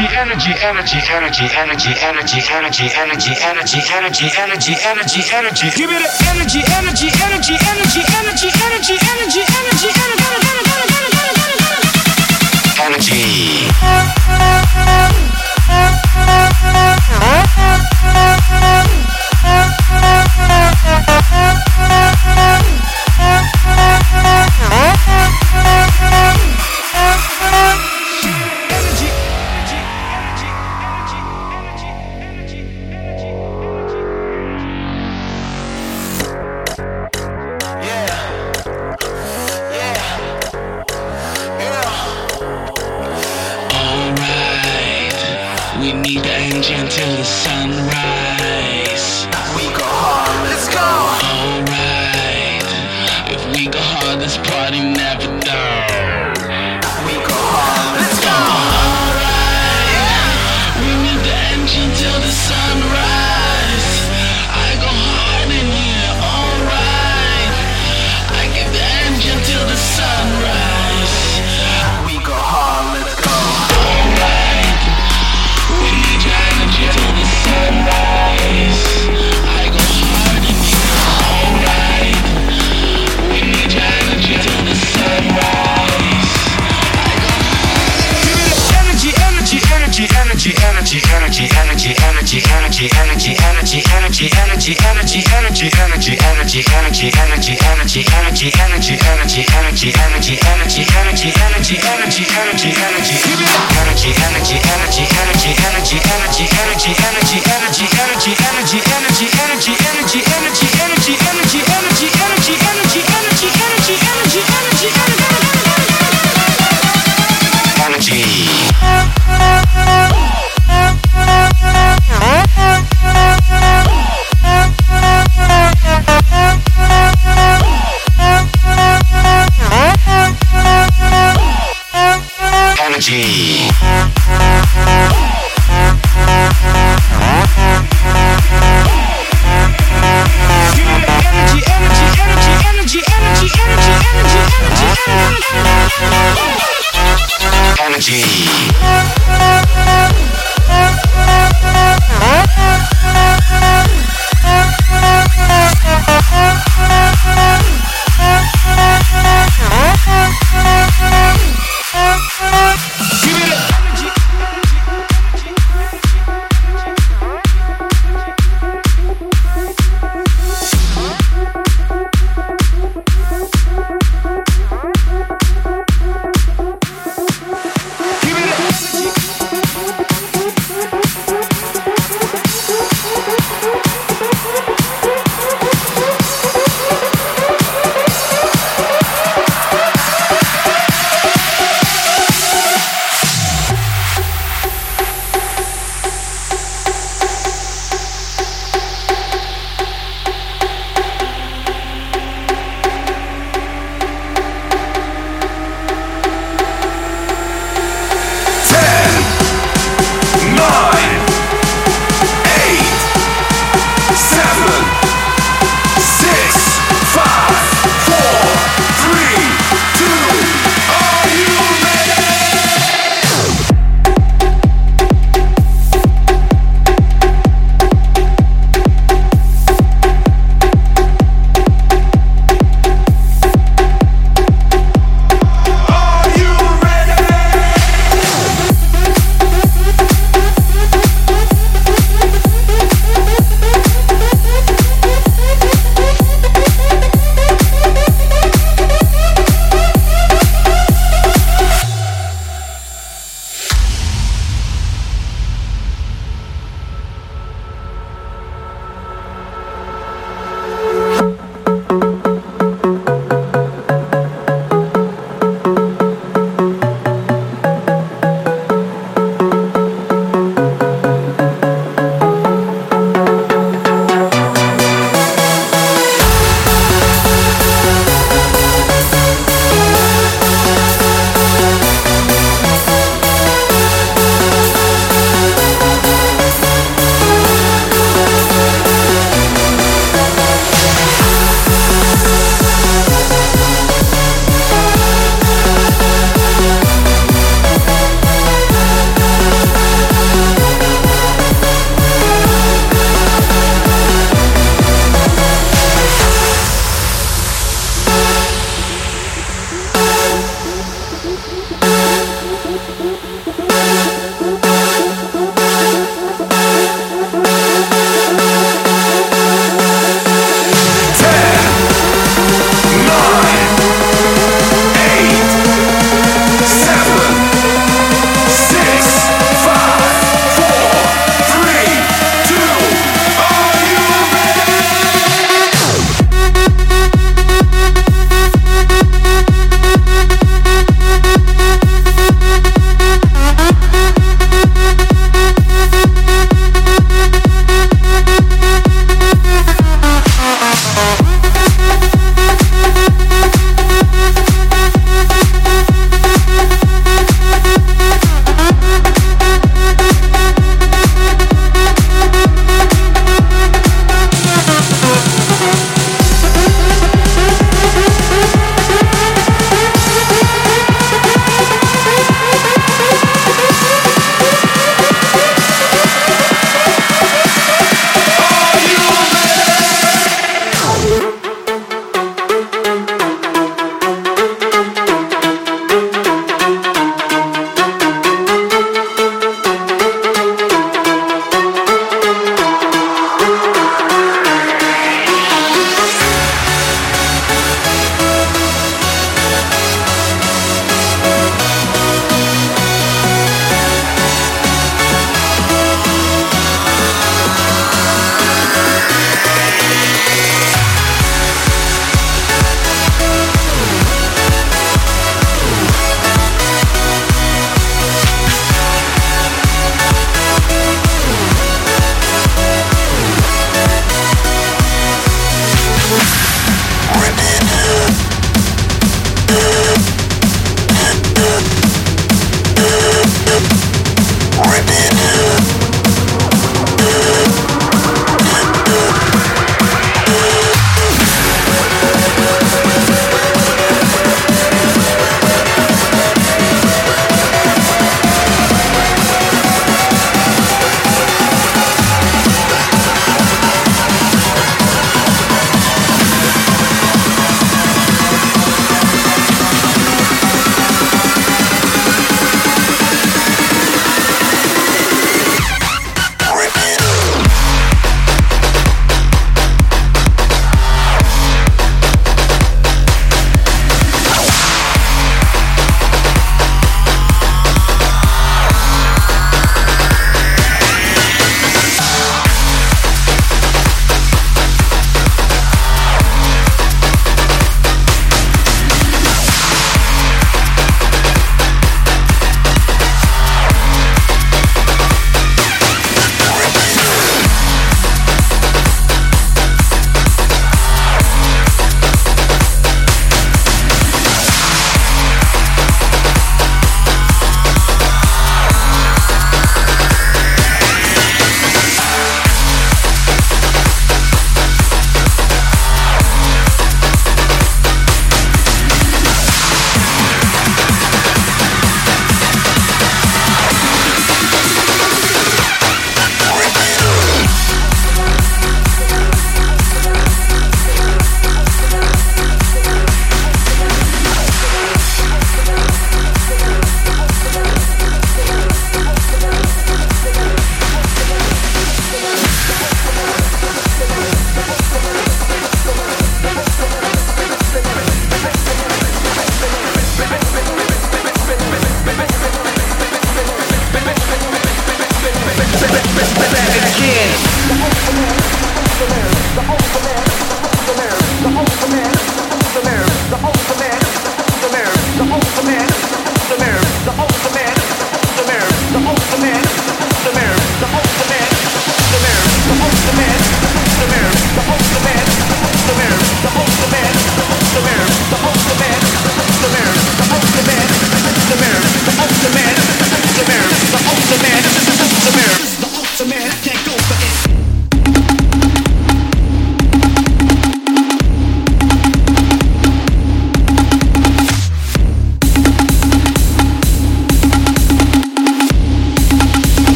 energy, energy, energy, energy, energy, energy, energy, energy, energy, energy, energy, energy, energy. Give me the energy, energy, energy, energy, energy, energy, energy, energy, energy, energy. Energy.